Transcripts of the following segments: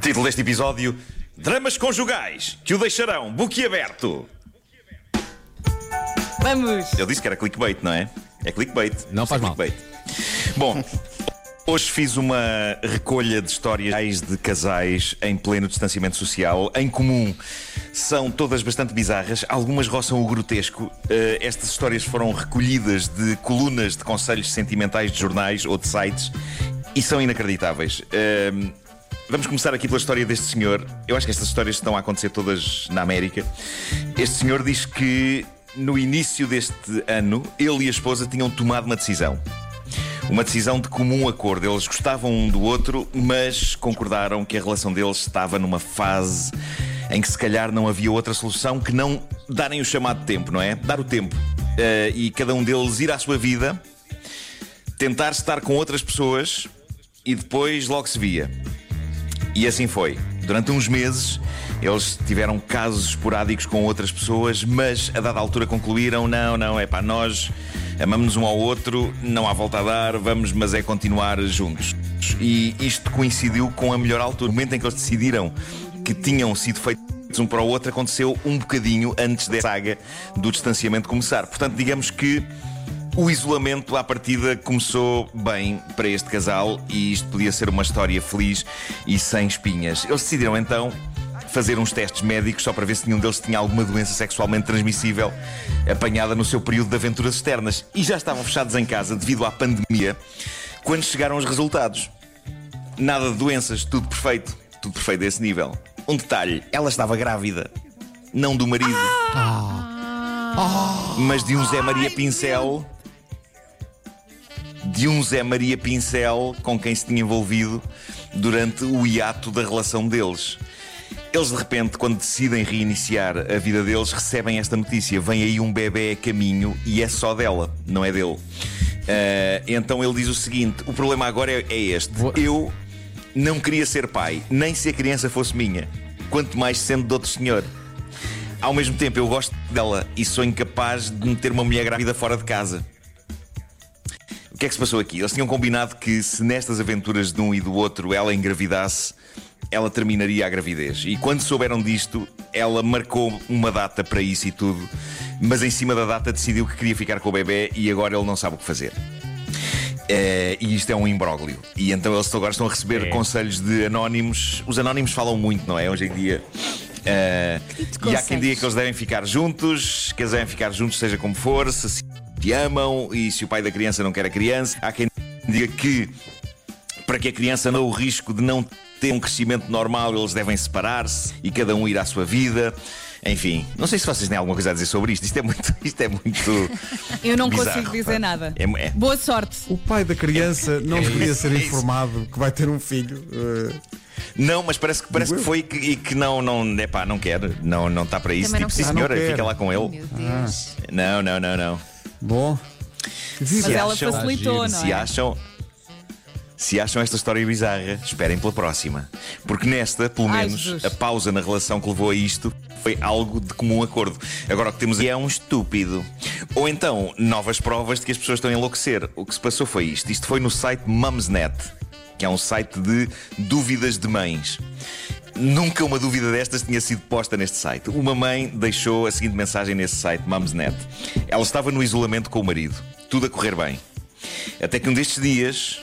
Título deste episódio: Dramas conjugais que o deixarão boquiaberto. Vamos! Eu disse que era clickbait, não é? É clickbait. Não faz é mal. clickbait. Bom. Hoje fiz uma recolha de histórias de casais em pleno distanciamento social. Em comum, são todas bastante bizarras, algumas roçam o grotesco. Eh, estas histórias foram recolhidas de colunas de conselhos sentimentais de jornais ou de sites e são inacreditáveis. Eh, Vamos começar aqui pela história deste senhor. Eu acho que estas histórias estão a acontecer todas na América. Este senhor diz que no início deste ano, ele e a esposa tinham tomado uma decisão. Uma decisão de comum acordo. Eles gostavam um do outro, mas concordaram que a relação deles estava numa fase em que se calhar não havia outra solução que não darem o chamado tempo, não é? Dar o tempo. Eh, e cada um deles ir à sua vida, tentar estar com outras pessoas e depois logo se via. E assim foi. Durante uns meses, eles tiveram casos esporádicos com outras pessoas, mas a dada altura concluíram: não, não, é pá, nós amamos-nos um ao outro, não há volta a dar, vamos, mas é continuar juntos. E isto coincidiu com a melhor altura. O momento em que eles decidiram que tinham sido feitos um para o outro aconteceu um bocadinho antes da saga do distanciamento começar. Portanto, digamos que o isolamento à partida começou bem para este casal e isto podia ser uma história feliz e sem espinhas. Eles decidiram então fazer uns testes médicos só para ver se nenhum deles tinha alguma doença sexualmente transmissível apanhada no seu período de aventuras externas. E já estavam fechados em casa devido à pandemia quando chegaram os resultados. Nada de doenças, tudo perfeito. Tudo perfeito a esse nível. Um detalhe: ela estava grávida. Não do marido, mas de um Zé Maria Pincel. De um Zé Maria Pincel com quem se tinha envolvido durante o hiato da relação deles. Eles de repente, quando decidem reiniciar a vida deles, recebem esta notícia: vem aí um bebê a caminho e é só dela, não é dele. Ah, então ele diz o seguinte: o problema agora é, é este. Eu não queria ser pai, nem se a criança fosse minha, quanto mais sendo de outro senhor. Ao mesmo tempo, eu gosto dela e sou incapaz de meter uma mulher grávida fora de casa. O que é que se passou aqui? Eles tinham combinado que se nestas aventuras de um e do outro ela engravidasse, ela terminaria a gravidez. E quando souberam disto, ela marcou uma data para isso e tudo, mas em cima da data decidiu que queria ficar com o bebê e agora ele não sabe o que fazer. Eh, e isto é um imbróglio. E então eles agora estão a receber conselhos de anónimos. Os anónimos falam muito, não é? Hoje em dia. De e há quem diga que eles devem ficar juntos, que eles devem ficar juntos, seja como for, se se amam e se o pai da criança não quer a criança. Há quem diga que para que a criança não o risco de não ter um crescimento normal, eles devem separar-se e cada um ir à sua vida. Enfim, não sei se vocês têm alguma coisa a dizer sobre isto. Isto é muito. Isto é muito Eu não bizarro, consigo dizer pá. nada. É- é- Boa sorte. O pai da criança não deveria ser é isso. informado que vai ter um filho. eh, Não, mas parece que, parece que foi que, e que não, não, epá, não quer, não não está para isso. Também tipo, sim. Ah, senhora, quer. fica lá com ele. Meu Deus. Não, não, não, não. bom. Que Mas vida. ela acham- facilitou, não Se é? acham. Se acham esta história bizarra, esperem pela próxima. Porque nesta, pelo Ai, menos, Jesus. a pausa na relação que levou a isto foi algo de comum acordo. Agora o que temos aí é um estúpido. Ou então, novas provas de que as pessoas estão a enlouquecer. O que se passou foi isto. Isto foi no site Mumsnet, que é um site de dúvidas de mães. Nunca uma dúvida destas tinha sido posta neste site. Uma mãe deixou a seguinte mensagem nesse site, Mumsnet. Ela estava no isolamento com o marido, tudo a correr bem. Até que um destes dias,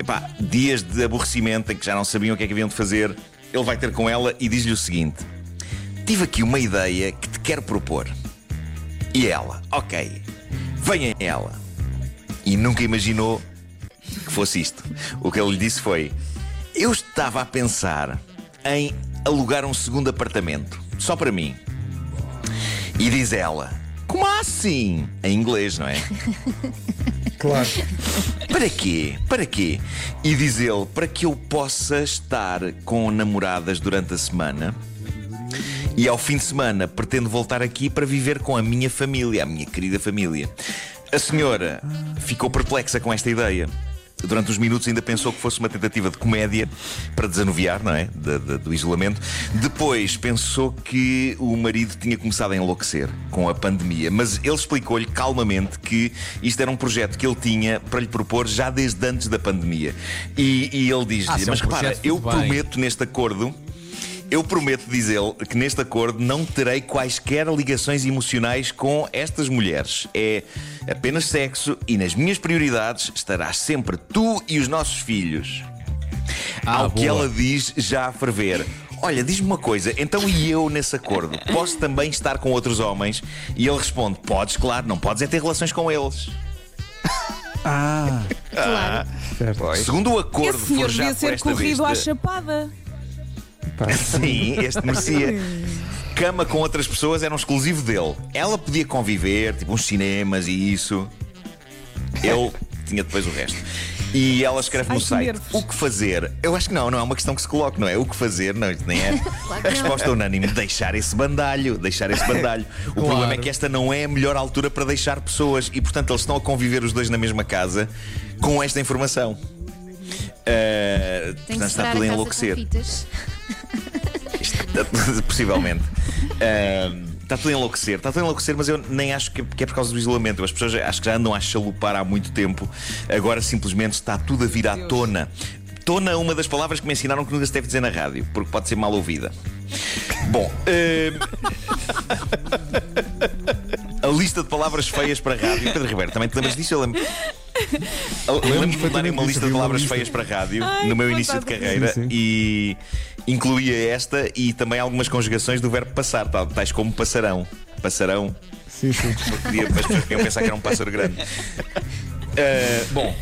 epá, dias de aborrecimento em que já não sabiam o que é que haviam de fazer, ele vai ter com ela e diz-lhe o seguinte: Tive aqui uma ideia que te quero propor. E ela, ok, venha ela. E nunca imaginou que fosse isto. O que ele lhe disse foi: Eu estava a pensar em alugar um segundo apartamento, só para mim. E diz ela: Como assim? Em inglês, não é? Claro. Para quê? Para quê? E diz ele: para que eu possa estar com namoradas durante a semana. E ao fim de semana pretendo voltar aqui para viver com a minha família, a minha querida família. A senhora ficou perplexa com esta ideia. Durante uns minutos ainda pensou que fosse uma tentativa de comédia para desanuviar, não é? De, de, do isolamento. Depois pensou que o marido tinha começado a enlouquecer com a pandemia, mas ele explicou-lhe calmamente que isto era um projeto que ele tinha para lhe propor já desde antes da pandemia. E, e ele diz-lhe: Ah, se é um Mas repara, eu bem." prometo neste acordo. Eu prometo dizer que neste acordo não terei quaisquer ligações emocionais com estas mulheres. É apenas sexo e nas minhas prioridades estarás sempre tu e os nossos filhos. Ah, Ao que boa. ela diz, já a ferver. Olha, diz-me uma coisa, então e eu nesse acordo? Posso também estar com outros homens? E ele responde: Podes, claro, não podes é ter relações com eles. Ah, Claro. certo. Segundo o acordo Esse senhor devia ser corrido à besta- chapada. Pá, Sim, este merecia. Cama com outras pessoas era um exclusivo dele. Ela podia conviver, tipo uns cinemas e isso. Ele tinha depois o resto. E ela escreve Ai, no site nervos. o que fazer. Eu acho que não, não é uma questão que se coloque, não é? O que fazer, não, isto nem é. A resposta unânime: deixar esse bandalho, deixar esse bandalho. O Claro. problema é que esta não é a melhor altura para deixar pessoas e, portanto, eles estão a conviver os dois na mesma casa com esta informação. Uh, Tem portanto, está tudo a enlouquecer. Possivelmente. Ahm, Está tudo a enlouquecer, está tudo a enlouquecer, mas eu nem acho que que é por causa do isolamento. As pessoas acho que já andam a chalupar há muito tempo. Agora simplesmente está tudo a vir à tona. Tona é uma das palavras que me ensinaram que nunca se deve dizer na rádio, porque pode ser mal ouvida. Bom, ahm, a lista de palavras feias para a rádio. Pedro Ribeiro, também te lembras disso? Eu lembro. Eu Lembro-me de darem uma lista de palavras lista. feias para a rádio Ai, no meu início de carreira. Sim, sim. e incluía esta e também algumas conjugações do verbo passar, tais como passarão. Passarão, Sim, sim. porque podia, as pessoas podiam pensar que era um pássaro grande. Ah, bom.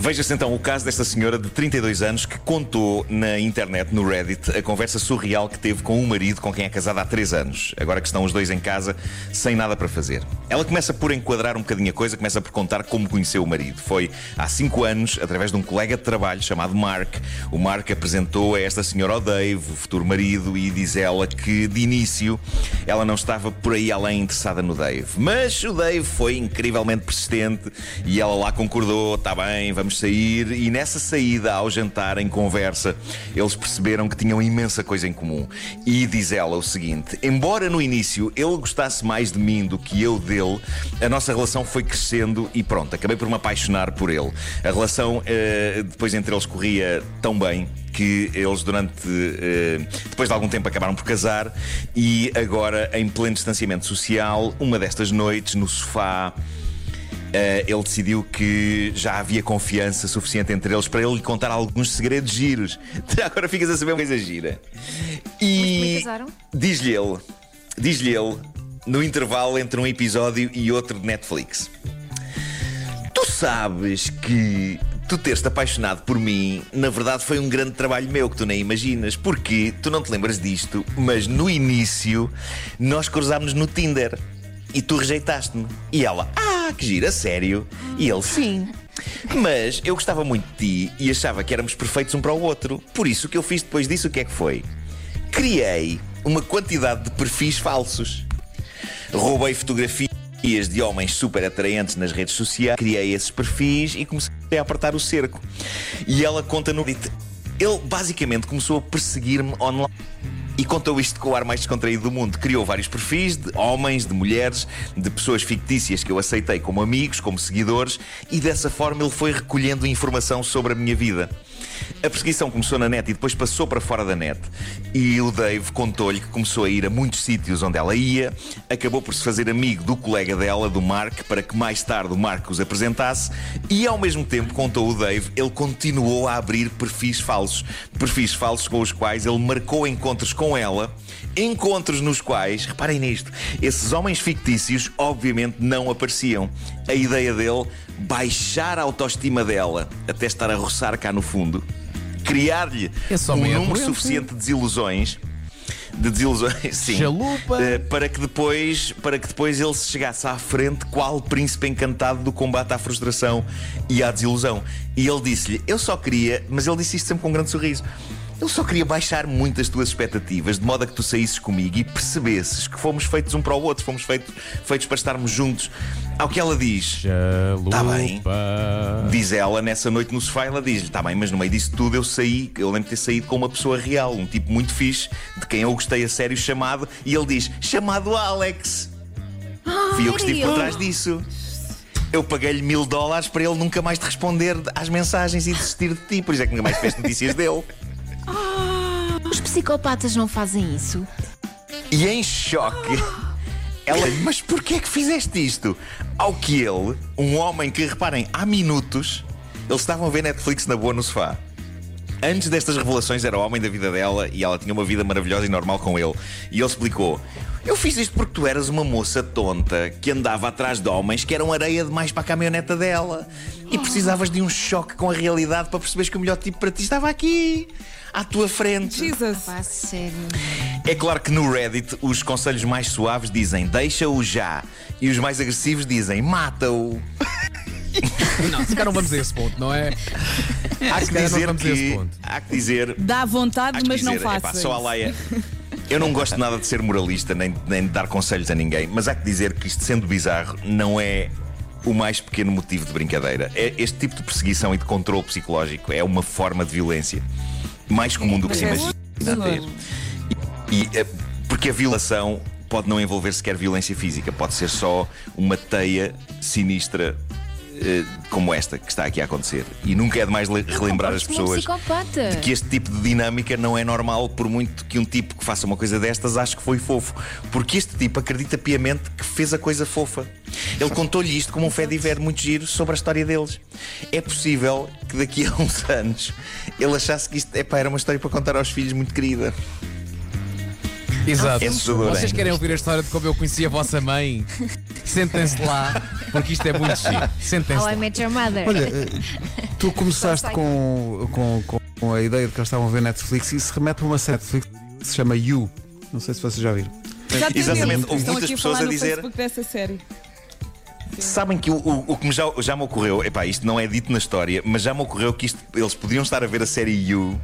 Veja-se então o caso desta senhora de 32 anos que contou na internet, no Reddit, a conversa surreal que teve com o marido com quem é casada há 3 anos, agora que estão os dois em casa sem nada para fazer. Ela começa por enquadrar um bocadinho a coisa, começa por contar como conheceu o marido. Foi há 5 anos, através de um colega de trabalho chamado Mark. O Mark apresentou a esta senhora ao Dave, o futuro marido, e diz ela que de início ela não estava por aí além interessada no Dave. Mas o Dave foi incrivelmente persistente e ela lá concordou: está bem, vamos sair. E nessa saída, ao jantar, em conversa, eles perceberam que tinham imensa coisa em comum. E diz ela o seguinte: embora no início ele gostasse mais de mim do que eu dele, a nossa relação foi crescendo e pronto, acabei por me apaixonar por ele. A relação eh, depois entre eles corria tão bem que eles durante eh, depois de algum tempo acabaram por casar e agora em pleno distanciamento social, uma destas noites no sofá ele decidiu que já havia confiança suficiente entre eles para ele lhe contar alguns segredos giros. Agora ficas a saber uma coisa gira. E casaram? diz-lhe ele, diz-lhe ele, no intervalo entre um episódio e outro de Netflix. Tu sabes que tu teres-te apaixonado por mim, na verdade foi um grande trabalho meu que tu nem imaginas, porque tu não te lembras disto, mas no início nós cruzámos no Tinder e tu rejeitaste-me. E ela, ah, que gira, sério? E ele, sim. Mas eu gostava muito de ti e achava que éramos perfeitos um para o outro. Por isso o que eu fiz depois disso, o que é que foi? Criei uma quantidade de perfis falsos. Roubei fotografias de homens super atraentes nas redes sociais, criei esses perfis e comecei a apertar o cerco. E ela conta no. Ele basicamente começou a perseguir-me online. E contou isto com o ar mais descontraído do mundo. Criou vários perfis de homens, de mulheres, de pessoas fictícias que eu aceitei como amigos, como seguidores, e dessa forma ele foi recolhendo informação sobre a minha vida. A perseguição começou na net e depois passou para fora da net. E o Dave contou-lhe que começou a ir a muitos sítios onde ela ia, acabou por se fazer amigo do colega dela, do Mark, para que mais tarde o Mark os apresentasse, e ao mesmo tempo, contou o Dave, ele continuou a abrir perfis falsos. Perfis falsos com os quais ele marcou encontros com ela, encontros nos quais, reparem nisto, esses homens fictícios obviamente não apareciam. A ideia dele, baixar a autoestima dela até estar a roçar cá no fundo, criar-lhe um é número suficiente de desilusões. De desilusões, sim. Chalupa. Eh, para que depois, para que depois ele se chegasse à frente, qual príncipe encantado do combate à frustração e à desilusão. E ele disse-lhe: Eu só queria, mas ele disse isto sempre com um grande sorriso. Eu só queria baixar muito as tuas expectativas, de modo a que tu saísses comigo e percebesses que fomos feitos um para o outro, fomos feitos, feitos para estarmos juntos. Ao que ela diz, Tá bem. diz ela nessa noite no sofá, ela diz-lhe: Tá bem, mas no meio disso tudo eu saí, eu lembro de ter saído com uma pessoa real, um tipo muito fixe, de quem eu gostei a sério, chamado, e ele diz: Chamado Alex. Fui eu que estive por trás disso. Eu paguei-lhe mil dólares para ele nunca mais te responder às mensagens e desistir de ti, por isso é que nunca mais tiveste notícias dele. Psicopatas não fazem isso. E em choque, ela, mas porquê é que fizeste isto? Ao que ele, um homem que, reparem, há minutos, eles estavam a ver Netflix na boa no sofá. Antes destas revelações era o homem da vida dela e ela tinha uma vida maravilhosa e normal com ele. E ele explicou: Eu fiz isto porque tu eras uma moça tonta que andava atrás de homens que eram areia demais para a caminhoneta dela. E precisavas de um choque com a realidade para perceberes que o melhor tipo para ti estava aqui, à tua frente. Jesus. Pá, sério. É claro que no Reddit os conselhos mais suaves dizem deixa-o já e os mais agressivos dizem mata-o. Não, se calhar não vamos a esse ponto, não é? Há que não dizer vamos a esse que. ponto. Há que dizer. Dá vontade, mas não dizer epá, faça. só a Laia. Eu não gosto nada de ser moralista nem, nem de dar conselhos a ninguém, mas há que dizer que isto, sendo bizarro, não é o mais pequeno motivo de brincadeira. É este tipo de perseguição e de controle psicológico é uma forma de violência mais comum do que se É, imagina ter. E, eh, porque a violação pode não envolver sequer violência física, pode ser só uma teia sinistra como esta que está aqui a acontecer. E nunca é demais le- relembrar as pessoas psicopata. que este tipo de dinâmica não é normal, por muito que um tipo que faça uma coisa destas ache que foi fofo. Porque este tipo acredita piamente que fez a coisa fofa. Ele contou-lhe isto como um fé diver muito giro sobre a história deles. É possível que daqui a uns anos ele achasse que isto epá, era uma história para contar aos filhos muito querida. Exato. É Vocês querem ouvir a história de como eu conheci a vossa mãe? Sentem-se lá, porque isto é muito giro. Sentem-se How I lá. Met Your Mother. Olha, eh, tu começaste com, com, com, com a ideia de que eles estavam a ver Netflix e isso remete a uma série Netflix que se chama You. Não sei se vocês já viram. Já tem Exatamente, eles. houve Estão muitas aqui a pessoas falar a no dizer- Facebook dessa série. Sabem que o, o, o que me já, já me ocorreu, epá, isto não é dito na história, mas já me ocorreu que isto, eles podiam estar a ver a série You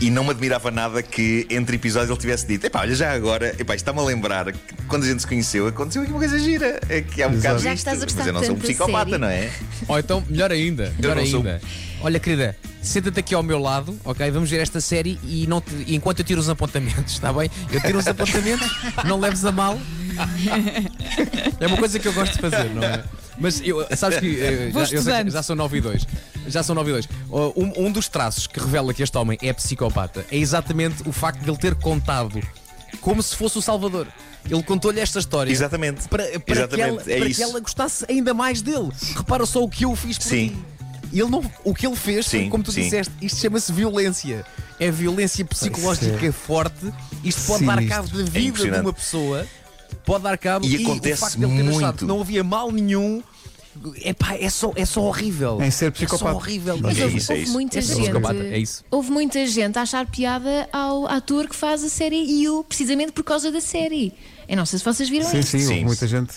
e não me admirava nada que entre episódios ele tivesse dito: epá, olha, já agora, epá, isto está-me a lembrar que quando a gente se conheceu aconteceu aqui uma coisa gira. É que há um bocado Já gostar mas eu não sou um psicopata, série. não é? Ou então, melhor ainda, melhor não sou- ainda. Olha, querida, senta-te aqui ao meu lado, ok? Vamos ver esta série e, não te- e enquanto eu tiro os apontamentos, está bem? Eu tiro os apontamentos, não leves a mal. É uma coisa que eu gosto de fazer, não é? Mas eu, sabes que eh, Vou já, eu sei que já são 9 e 2. Já são 9 e 2. Oh, Um, um dos traços que revela que este homem é psicopata é exatamente o facto de ele ter contado como se fosse o Salvador. Ele contou-lhe esta história Exatamente. para, para, que, Exatamente, ela, é para que ela gostasse ainda mais dele. Repara só o que eu fiz por Sim. ti. Ele não, o que ele fez Sim, como tu sim. disseste, isto chama-se violência. É violência psicológica é forte. Isto pode dar sinistro. cabo da vida de É uma pessoa. Pode dar cabo E o acontece facto de ele ter achado muito. que não havia mal nenhum. Epá, é só, é só horrível. Em ser É psicopata. só horrível. Mas É houve, isso, é houve muita É gente. é isso. Houve muita gente a achar piada ao ator que faz a série You, precisamente por causa da série. Eu não sei se vocês viram Sim, isso. sim, houve Sim. muita gente.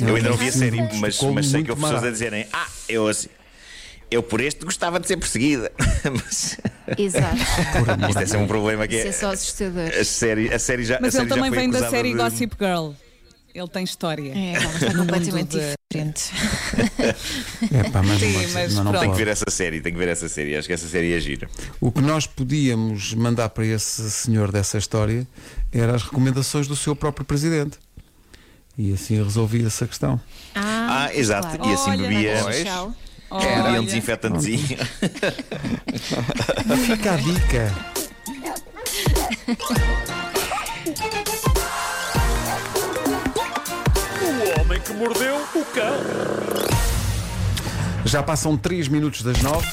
Eu ainda não vi a série, Sim. mas, mas sei muito que houve pessoas a dizerem: Ah, eu assim. Eu por este gostava de ser perseguida. Mas Exato. isto é sempre um problema que Isso é é. só assustador. A série, a série já. Mas a ele série já também foi vem da série de- Gossip Girl. Ele tem história. É, ela está completamente mundo de- diferente. É pá, mas Sim, não, ser, mas não, não. Tem que ver essa série, tem que ver essa série. Acho que essa série é gira. O que nós podíamos mandar para esse senhor dessa história eram as recomendações do seu próprio presidente. E assim resolvia-se a questão. Ah, Ah, exato. claro. E assim Olha, bebia. Tchau. Bebia um Olha, desinfetantezinho. Fica a dica. O homem que mordeu o cão. Já passam 3 minutos das 9.